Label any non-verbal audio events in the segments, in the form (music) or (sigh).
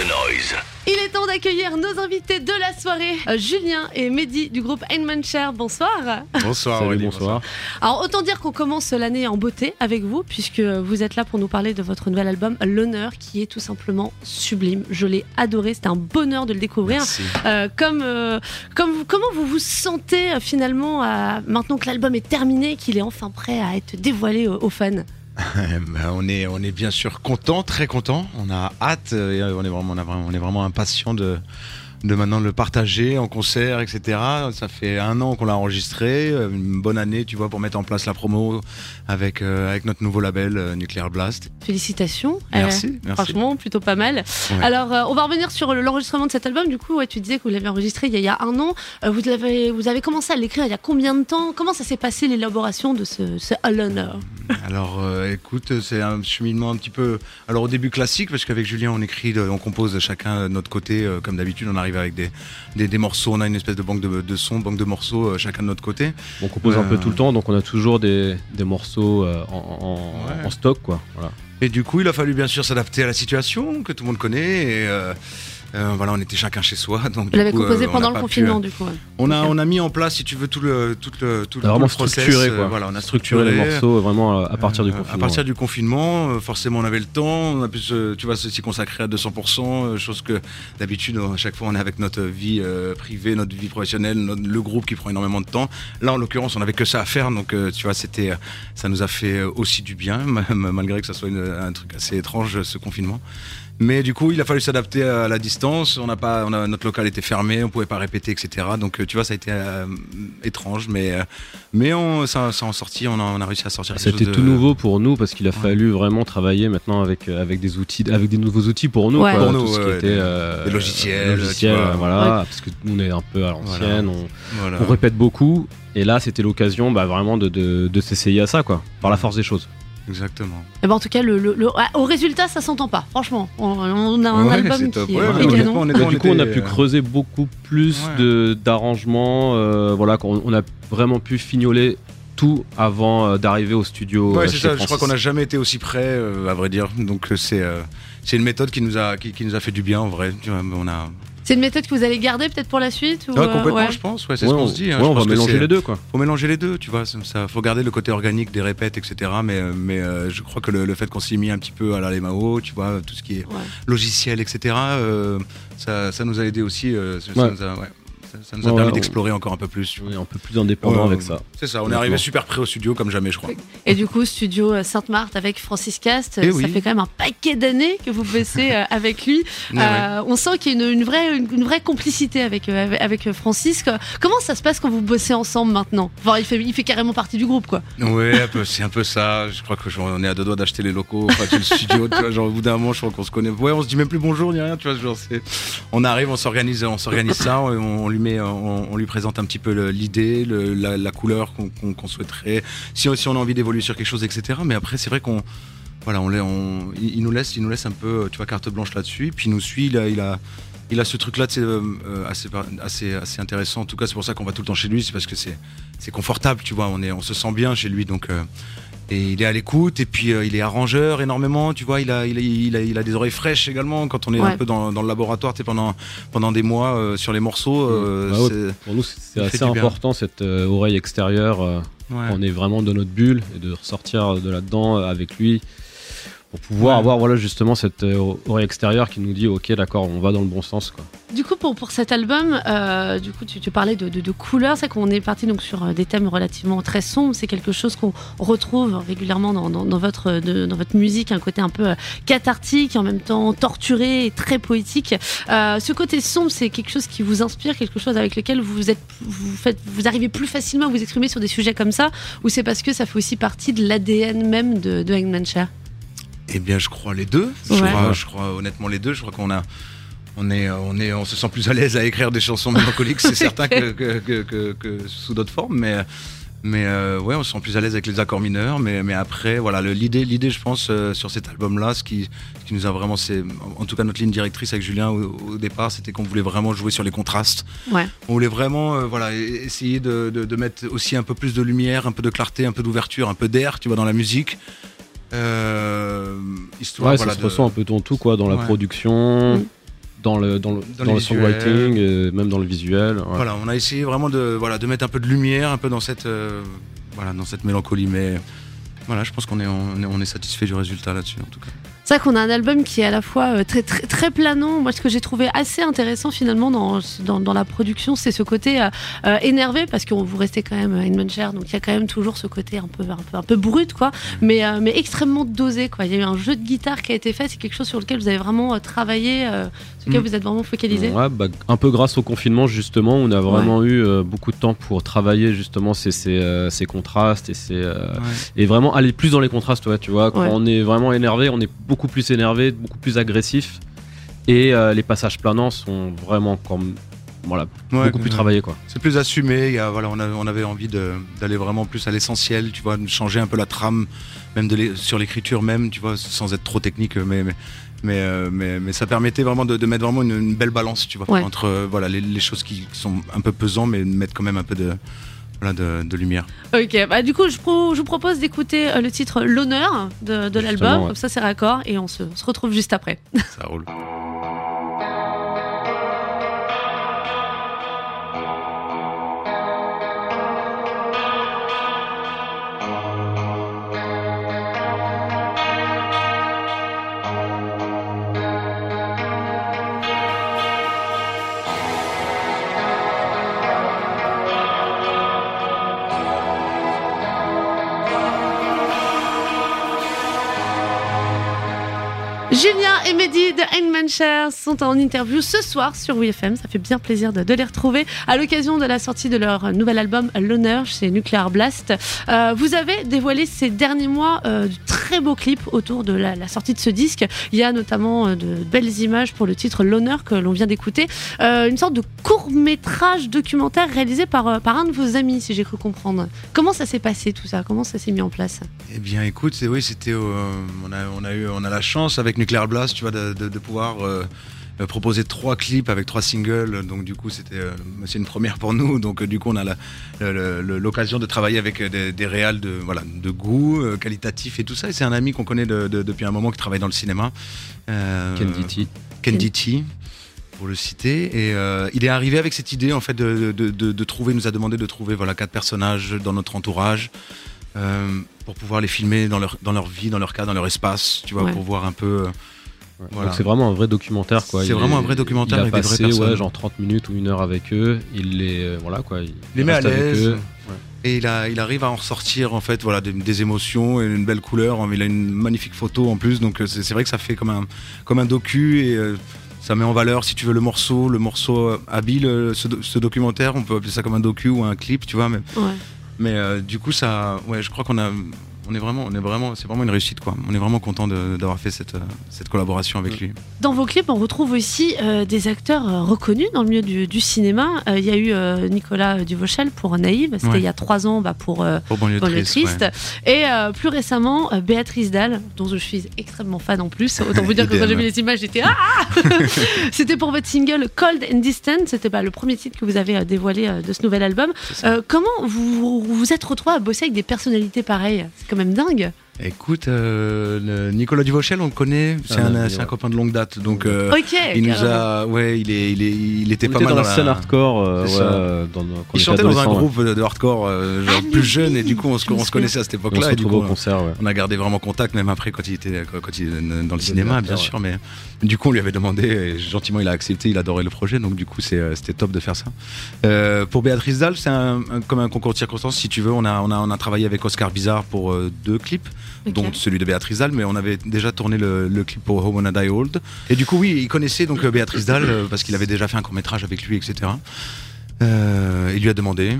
the noise. Il est temps d'accueillir nos invités de la soirée, euh, Julien et Mehdi du groupe Einmancher. Bonsoir. Bonsoir, Salut, bonsoir. Alors autant dire qu'on commence l'année en beauté avec vous, puisque vous êtes là pour nous parler de votre nouvel album L'honneur, qui est tout simplement sublime. Je l'ai adoré, c'était un bonheur de le découvrir. Merci. Euh, comme, euh, comme vous- comment vous vous sentez finalement à- maintenant que l'album est terminé, qu'il est enfin prêt à être dévoilé aux, aux fans? (laughs) on, est, on est bien sûr content, très content. On a hâte, euh, on est vraiment, on, on est vraiment impatient de, de maintenant le partager en concert, etc. Ça fait un an qu'on l'a enregistré, euh, une bonne année, tu vois, pour mettre en place la promo avec, euh, avec notre nouveau label euh, Nuclear Blast. Félicitations. Merci, Euh, merci. Franchement, plutôt pas mal. Ouais. Alors, on va revenir sur le- l'enregistrement de cet album. Du coup, ouais, tu disais que vous l'avez enregistré il y, a, il y a un an. Vous, l'avez, vous avez commencé à l'écrire il y a combien de temps? Comment ça s'est passé l'élaboration de ce, ce À l'honneur Alors, écoute, c'est un cheminement un petit peu. Alors, au début classique, parce qu'avec Julien, on écrit, on compose chacun de notre côté, comme d'habitude, on arrive avec des, des, des morceaux, on a une espèce de banque de, de sons, banque de morceaux, euh, chacun de notre côté. On compose un peu Euh, tout le temps, donc on a toujours des, des morceaux euh, en, en- Ouais. en stock, quoi. Voilà. Et du coup, il a fallu bien sûr s'adapter à la situation que tout le monde connaît. Et euh, euh, voilà, on était chacun chez soi. Donc, Vous du coup, composé euh, on pendant le confinement, pu, du coup. ouais. euh, on, a, on a mis en place, si tu veux, tout le, tout le, tout, le, a tout vraiment le process. structuré, euh, quoi. Voilà, on a structuré structuré les morceaux vraiment à, partir du Euh, confinement. À partir du confinement, euh, forcément, on avait le temps. On a pu, se, tu vois, s'y consacrer à 200%, euh, chose que d'habitude, à chaque fois, on est avec notre vie euh, privée, notre vie professionnelle, notre- le groupe qui prend énormément de temps. Là, en l'occurrence, on avait que ça à faire, donc euh, tu vois, c'était, euh, ça nous a fait euh, aussi du bien, (laughs) même, malgré que ça soit une- un truc assez étrange ce confinement. Mais du coup, il a fallu s'adapter à la distance. On n'a pas, on a, notre local était fermé, on pouvait pas répéter, etc. Donc, euh, tu vois, ça a été euh, étrange, mais euh, mais on, ça, ça en sorti, on a, on a réussi à sortir. C'était de- tout nouveau pour nous parce qu'il a fallu vraiment travailler maintenant avec, avec des outils, avec des nouveaux outils pour nous. Ouais. quoi. Pour tout nous, ce qui ouais, était des- euh, des logiciels, euh, logiciels, voilà, Ouais. parce que nous on est un peu à l'ancienne, on, Voilà. on répète beaucoup. Et là, c'était l'occasion bah, vraiment de, de, de s'essayer à ça, quoi, par la force des choses. Exactement. Eh ben, en tout cas, le, le- le- ouais, au résultat, ça s'entend pas. Franchement, on, on a un Ouais, album qui est, Ouais, est ouais, on est- canon. on est- Bah, du coup, on a pu euh, creuser beaucoup plus d'arrangements. euh, voilà, qu'on- on a vraiment pu fignoler tout avant euh, d'arriver au studio. Ouais, euh, c'est chez ça. Je crois qu'on n'a jamais été aussi près, euh, à vrai dire. Donc c'est euh, c'est une méthode qui nous a qui, qui nous a fait du bien en vrai. Tu vois, on a C'est une méthode que vous allez garder peut-être pour la suite ou, Ouais, euh, complètement, ouais. je pense. Ouais, c'est Ouais, ce qu'on on- se dit. hein. Je on va pense mélanger les deux, quoi. Faut mélanger les deux, tu vois. Ça, faut garder le côté organique des répètes, etc. Mais mais euh, je crois que le, le fait qu'on s'y mis un petit peu à la Lemao, tu vois, tout ce qui est Ouais. logiciel, etc. euh, ça, ça nous a aidé aussi. euh, ça, ça Ouais. nous a, ouais, ça, nous a Ouais, permis ouais, d'explorer encore un peu plus. est un peu plus indépendant Ouais, avec ça. C'est ça. On est arrivé super près au studio comme jamais, je crois. Et du coup, studio Sainte-Marthe avec Francis Cast, Eh ça oui. fait quand même un paquet d'années que vous bossez (laughs) euh, avec lui. Ouais, ouais. Euh, on sent qu'il y a une, une vraie, une, une vraie complicité avec, euh, avec, avec, Francis. Comment ça se passe quand vous bossez ensemble maintenant? Enfin, il, fait, il fait carrément partie du groupe, quoi. Peu, c'est un peu ça. Je crois que genre, on est à deux doigts d'acheter les locaux, enfin, le studio. Tu vois, genre au bout d'un moment, je crois qu'on se connaît. Ouais, on se dit même plus bonjour ni rien. Tu vois, genre c'est. On arrive, on s'organise, on s'organise ça. On, on lui met, on, lui présente un petit peu l'idée, la, couleur qu'on souhaiterait. Si, on a envie d'évoluer sur quelque chose, etc. Mais après, c'est vrai qu'on, voilà, il, nous laisse, il nous laisse un peu, tu vois, carte blanche là-dessus. Puis il nous suit. Il a, ce truc-là euh, euh, assez, intéressant. En tout cas, c'est pour ça qu'on va tout le temps chez lui. C'est parce que c'est, confortable, tu vois. On se sent bien chez lui. Donc, euh, et il est à l'écoute. Et puis, euh, il est arrangeur énormément. Tu vois, il a, il, a, il, a, il a des oreilles fraîches également. Quand on est Ouais. un peu dans, dans le laboratoire, pendant, pendant des mois euh, sur les morceaux. euh, Bah ouais. c'est- Pour nous, c'est assez important cette euh, oreille extérieure. euh, ouais. On est vraiment dans notre bulle et de ressortir de là-dedans euh, avec lui pour pouvoir Ouais. avoir voilà justement cette euh, oreille extérieure qui nous dit ok d'accord on va dans le bon sens quoi. Du coup, pour, pour cet album, euh, du coup, tu, tu parlais de, de, de couleurs. C'est qu'on est parti donc sur euh, des thèmes relativement très sombres. C'est quelque chose qu'on retrouve régulièrement dans, dans, dans votre, de- dans votre musique, un côté un peu cathartique, en même temps torturé et très poétique. Euh, ce côté sombre, c'est quelque chose qui vous inspire, quelque chose avec lequel vous êtes, vous faites, vous arrivez plus facilement à vous exprimer sur des sujets comme ça, ou c'est parce que ça fait aussi partie de l'ADN même de, de Hangman Chair Eh bien, je crois les deux. Je, crois, je crois honnêtement les deux. Je crois qu'on a, on est, on est, on se sent plus à l'aise à écrire des chansons mélancoliques, c'est (laughs) certain que, que, que, que- que sous d'autres formes, mais. Mais euh, ouais, on se sent plus à l'aise avec les accords mineurs. Mais, mais après, voilà, l'idée, l'idée, je pense, euh, sur cet album-là, ce qui, ce qui nous a vraiment, c'est, en tout cas, notre ligne directrice avec Julien au, au départ, c'était qu'on voulait vraiment jouer sur les contrastes. Ouais. On voulait vraiment, euh, voilà, essayer de, de, de mettre aussi un peu plus de lumière, un peu de clarté, un peu d'ouverture, un peu d'air, tu vois, dans la musique. Euh, histoire, Ouais, voilà, ça se de- ressent un peu dans tout quoi dans la Ouais. production. Mm. dans le, dans le, dans le songwriting, et même dans le visuel. ouais. Voilà, on a essayé vraiment de, voilà, de mettre un peu de lumière, un peu dans cette, euh, voilà, dans cette mélancolie, mais voilà, je pense qu'on est, on est, on est satisfait du résultat là-dessus en tout cas. C'est vrai qu'on a un album qui est à la fois euh, très, très, très planant. Moi, ce que j'ai trouvé assez intéressant finalement dans, dans, dans la production, c'est ce côté euh, euh, énervé parce que vous restez quand même une Muncher, donc il y a quand même toujours ce côté un peu, un peu, un peu brut, quoi, mais, euh, mais extrêmement dosé. Quoi. Il y a eu un jeu de guitare qui a été fait, c'est quelque chose sur lequel vous avez vraiment travaillé, euh, sur lequel Mm. vous êtes vraiment focalisé. Ouais, bah, un peu grâce au confinement justement, on a vraiment eu euh, beaucoup de temps pour travailler justement ces, ces, euh, ces contrastes et, ces, euh, et vraiment aller plus dans les contrastes. Ouais, tu vois, quand Ouais. on est vraiment énervé, on est beaucoup plus énervé, beaucoup plus agressif. Et euh, les passages planants sont vraiment comme voilà Ouais, beaucoup plus ouais. travaillés quoi. C'est plus assumé. Il y a, voilà, on, avait, on avait envie de- d'aller vraiment plus à l'essentiel, tu vois, de changer un peu la trame, même de sur l'écriture même, tu vois, sans être trop technique, mais mais mais, euh, mais, mais ça permettait vraiment de, de mettre vraiment une, une belle balance, tu vois, Ouais. entre euh, voilà les, les choses qui, qui sont un peu pesantes, mais de mettre quand même un peu de voilà de, de lumière. Ok, bah du coup, je, pro- je vous propose d'écouter euh, le titre L'honneur de, de l'album, ouais. comme ça c'est raccord, et on se, se retrouve juste après. Ça roule. (laughs) Julien et Mehdi de Hangmanshare sont en interview ce soir sur WFM. Ça fait bien plaisir de, les retrouver à l'occasion de la sortie de leur nouvel album L'honneur chez Nuclear Blast. Euh, vous avez dévoilé ces derniers mois euh, de très beaux clips autour de la, sortie de ce disque. Il y a notamment euh, de belles images pour le titre L'honneur que l'on vient d'écouter. Une sorte de court métrage documentaire réalisé par, par un de vos amis, si j'ai cru comprendre. Comment ça s'est passé tout ça? Comment ça s'est mis en place? Eh bien, écoute, oui, c'était, on a, on a eu, on a la chance avec Nuclear Blast, tu vois, de, de- de pouvoir euh, proposer trois clips avec trois singles. Donc du coup, c'était, euh, c'est une première pour nous. Donc euh, du coup, on a l'occasion de travailler avec des, des réals de, voilà, de goût, euh, qualitatif et tout ça. Et c'est un ami qu'on connaît de- de- depuis un moment qui travaille dans le cinéma. Euh, Ken Ditti. Ken Ditti, pour le citer. Et euh, il est arrivé avec cette idée en fait de, de, de- de trouver, il nous a demandé de trouver voilà quatre personnages dans notre entourage euh, pour pouvoir les filmer dans leur dans leur vie, dans leur cas, dans leur espace, tu vois, Ouais. pour voir un peu. euh, Ouais. Voilà. C'est vraiment un vrai documentaire quoi. C'est vraiment est- un vrai documentaire il a avec des vraies passé, personnes. ouais, genre 30 minutes ou une heure avec eux. Il les euh, voilà quoi. Il, les met à l'aise. Et il, a, il arrive à en ressortir en fait voilà des, des émotions et une belle couleur. Il a une magnifique photo en plus, donc c'est vrai que ça fait comme un comme un docu et euh, ça met en valeur si tu veux le morceau, le morceau habile, ce, ce documentaire. On peut appeler ça comme un docu ou un clip, tu vois. Mais, Ouais. Mais euh, du coup ça, ouais, je crois qu'on a on est vraiment, on est vraiment, c'est vraiment une réussite quoi. On est vraiment content d'avoir fait cette, cette collaboration avec lui. Dans vos clips, on retrouve aussi euh, des acteurs euh, reconnus dans le milieu du, du cinéma. Euh, Il y a eu euh, Nicolas Duvauchel pour Naïve, c'était Ouais. il y a trois ans bah, pour Pour banlieue triste. Et plus récemment, Béatrice Dalle, dont je suis extrêmement fan en plus. Autant vous dire que quand j'ai vu les images, j'étais Ah (laughs) (laughs) C'était pour votre single Cold and Distant. C'était bah, le premier titre que vous avez dévoilé de ce nouvel album. Comment vous vous êtes retrouvé à bosser avec des personnalités pareilles? Quand même dingue. Écoute, euh, le Nicolas Duvauchel, on le connaît, c'est Un un, un copain de longue date, donc euh, ok. il nous a, ouais, il est, il est, il était On pas était mal dans la scène hardcore. euh, ouais, euh, dans, nos- quand on Il chantait dans un groupe de hardcore, euh, genre Ah, plus jeune, et du coup on se, on se connaissait à cette époque-là, on a gardé vraiment contact, même après quand il était, quand il était dans le cinéma, bien sûr, mais du coup on lui avait demandé, et gentiment il a accepté, il adorait le projet, donc du coup c'est, euh, c'était top de faire ça. Euh, pour Béatrice Dalle, c'est un, un- comme un concours de circonstances, si tu veux, on a, on a, on a travaillé avec Oscar Bizarre pour euh, deux clips, Dont celui de Béatrice Dalle, mais on avait déjà tourné le, le clip pour Home on Die Old. Et du coup, oui, il connaissait donc euh, Béatrice Dalle euh, parce qu'il avait déjà fait un court métrage avec lui, etc. Euh, il lui a demandé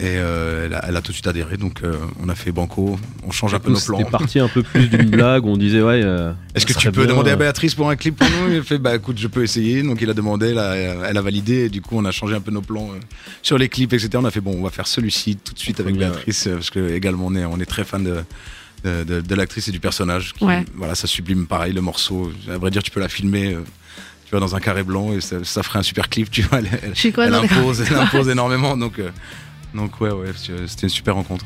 et euh, elle, a, elle a tout de suite adhéré. Donc euh, on a fait banco, on change un peu nos plans. C'était parti un peu plus d'une (laughs) blague. où On disait ouais. euh, Est-ce que tu peux bien, demander à Béatrice pour un clip pour nous? Il a fait bah écoute, je peux essayer. Donc il a demandé, elle a, elle a validé. Et du coup, on a changé un peu nos plans euh, sur les clips, etc. On a fait bon, on va faire celui-ci tout de suite avec Béatrice parce que également on est, on est très fan de. De, de- de l'actrice et du personnage. qui- Ouais. Voilà, ça sublime pareil le morceau. À vrai dire, tu peux la filmer, euh, tu vois, dans un carré blanc et ça, ça ferait un super clip. Tu vois, elle, elle- quoi elle impose, elle impose énormément. Donc, euh, donc ouais, ouais, c'était une super rencontre.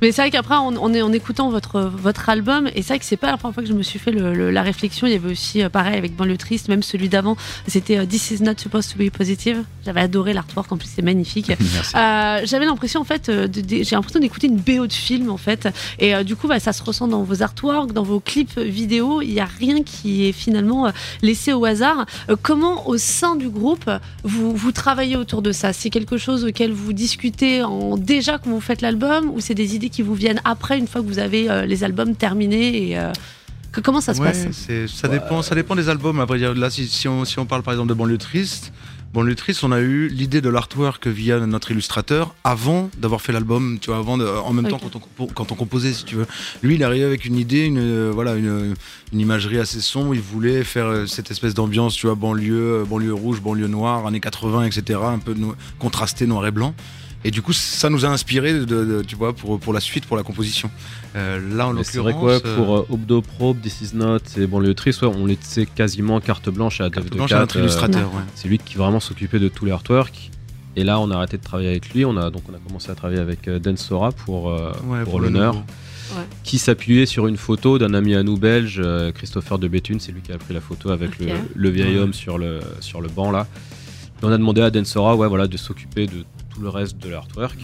Mais c'est vrai qu'après, en, en, écoutant votre, votre album, et c'est vrai que c'est pas la première fois que je me suis fait la réflexion, il y avait aussi, euh, pareil, avec Banlieue Triste, même celui d'avant, c'était euh, This is not supposed to be positive. J'avais adoré l'artwork, en plus c'est magnifique. (laughs) Euh, j'avais l'impression, en fait, j'ai l'impression d'écouter une BO de film, en fait. Et du coup, bah, ça se ressent dans vos artworks, dans vos clips vidéo. Il n'y a rien qui est finalement laissé au hasard. comment, au sein du groupe, vous, vous travaillez autour de ça? C'est quelque chose auquel vous discutez en, déjà quand vous faites l'album, ou c'est des idées qui vous viennent après, une fois que vous avez euh, les albums terminés et, euh, Comment ça se passe? Ça dépend, ça dépend des albums. Dire, là, si, on, si on parle par exemple de Banlieue Triste, Banlieue Triste, on a eu l'idée de l'artwork via notre illustrateur avant d'avoir fait l'album, tu vois, avant de, en même temps quand on, quand on composait, si tu veux. Lui, il est arrivé avec une idée, une, euh, voilà, une, une, imagerie assez sombre. Il voulait faire cette espèce d'ambiance, tu vois, banlieue, banlieue rouge, banlieue noire, années 80, etc., un peu contrasté noir et blanc. Et du coup, ça nous a inspiré, de, tu vois, pour, pour la suite, pour la composition. Euh, là, en l'occurrence. C'est vrai quoi, pour euh, Obdo Probe, This Is Not et Banlieue Triste, ouais, on laissait quasiment carte blanche à Dave blanche à notre illustrateur. Euh, c'est lui qui vraiment s'occupait de tout les artworks. Et là, on a arrêté de travailler avec lui. On a donc on a commencé à travailler avec Dan Sora pour, pour, l'honneur. Qui s'appuyait sur une photo d'un ami à nous belge, Christopher de Béthune, c'est lui qui a pris la photo avec le, le, vieil homme sur le, sur le banc là. Et on a demandé à Dan Sora ouais, voilà, de s'occuper de le reste de l'artwork.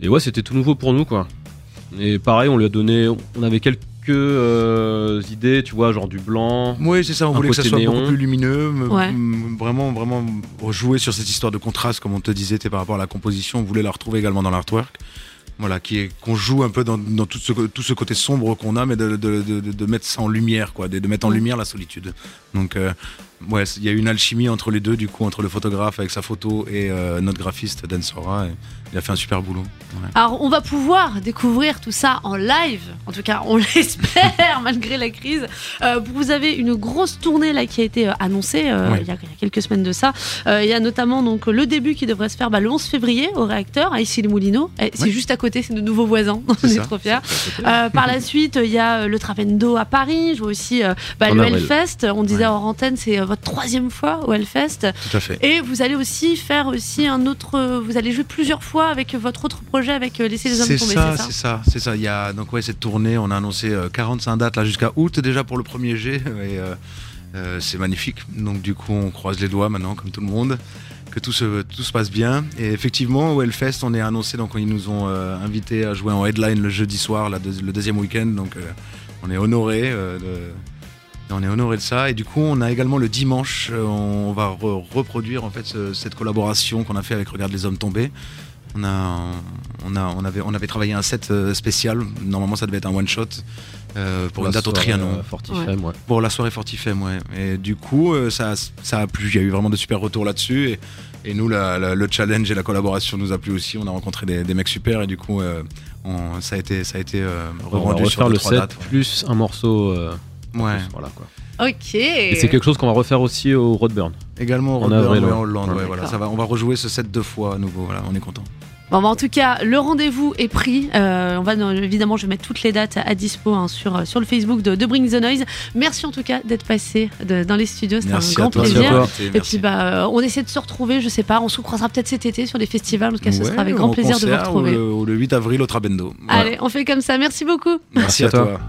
Et ouais, c'était tout nouveau pour nous, quoi. Et pareil, on lui a donné, on avait quelques euh, idées, tu vois, genre du blanc. Oui, c'est ça, on voulait que ça soit beaucoup plus lumineux, vraiment, vraiment jouer sur cette histoire de contraste, comme on te disait, par rapport à la composition, on voulait la retrouver également dans l'artwork voilà, qui est qu'on joue un peu dans, dans, tout, ce, tout ce côté sombre qu'on a, mais de, de, de, de, mettre ça en lumière, quoi, de, mettre en lumière la solitude. Donc, euh, ouais, il y a une alchimie entre les deux, du coup, entre le photographe avec sa photo et euh, notre graphiste Dan Sora. il a fait un super boulot. Alors, on va pouvoir découvrir tout ça en live, en tout cas, on (laughs) l'espère, malgré la crise. Euh, vous avez une grosse tournée là qui a été annoncée il, y a, quelques semaines de ça. il y a notamment donc le début qui devrait se faire bah, le 11 février au réacteur à Issy-les-Moulineaux. C'est juste à côté, c'est de nouveaux voisins. (laughs) On est, trop fiers. Euh, par la (laughs) suite, il y a euh, le Travendo à Paris. Je vois aussi euh, bah, le Hellfest. On disait en antenne, c'est votre troisième fois au Hellfest. Tout à fait. Et vous allez aussi faire aussi un autre. Vous allez jouer plusieurs fois avec votre autre projet avec Laisser les hommes tomber. C'est ça, c'est ça, c'est ça. Il y a donc ouais cette tournée. On a annoncé 45 dates là jusqu'à août déjà pour le premier G. (laughs) Et, c'est magnifique. Donc du coup, on croise les doigts maintenant, comme tout le monde que tout se, tout se passe bien. Et effectivement, au Hellfest, on est annoncé, donc ils nous ont euh, invités à jouer en headline le jeudi soir, le deuxième week-end. Donc euh, on est honoré. Euh, on est honoré de ça et du coup on a également le dimanche on va reproduire en fait cette collaboration qu'on a fait avec Regarde les hommes tombés on a on a on avait on avait travaillé un set spécial normalement ça devait être un one shot euh, pour, une date au Trianon. Euh, pour la soirée Fortifem, ouais. Et du coup, euh, ça, ça a plu. Il y a eu vraiment de super retours là-dessus. Et, et, nous, le challenge et la collaboration nous a plu aussi. On a rencontré des, des mecs super et du coup, on, ça a été, ça a été revendu on va sur le set plus un morceau. Ouais. voilà quoi. Ok. Et c'est quelque chose qu'on va refaire aussi au Roadburn. Également au Roadburn, en Hollande. voilà, ça va, on va rejouer ce set deux fois à nouveau. Voilà, on est content. Bon, bah, en tout cas, le rendez-vous est pris. Euh, on va évidemment, je vais mettre toutes les dates à dispo hein, sur, sur le Facebook de, de, Bring the Noise. Merci en tout cas d'être passé dans les studios, c'était un grand plaisir. Et puis bah, euh, on essaie de se retrouver, je sais pas, on se croisera peut-être cet été sur les festivals. En tout cas, ce sera avec grand plaisir de vous retrouver. Ou le, 8 avril au Trabendo. Allez, on fait comme ça. Merci beaucoup. Merci, à, toi.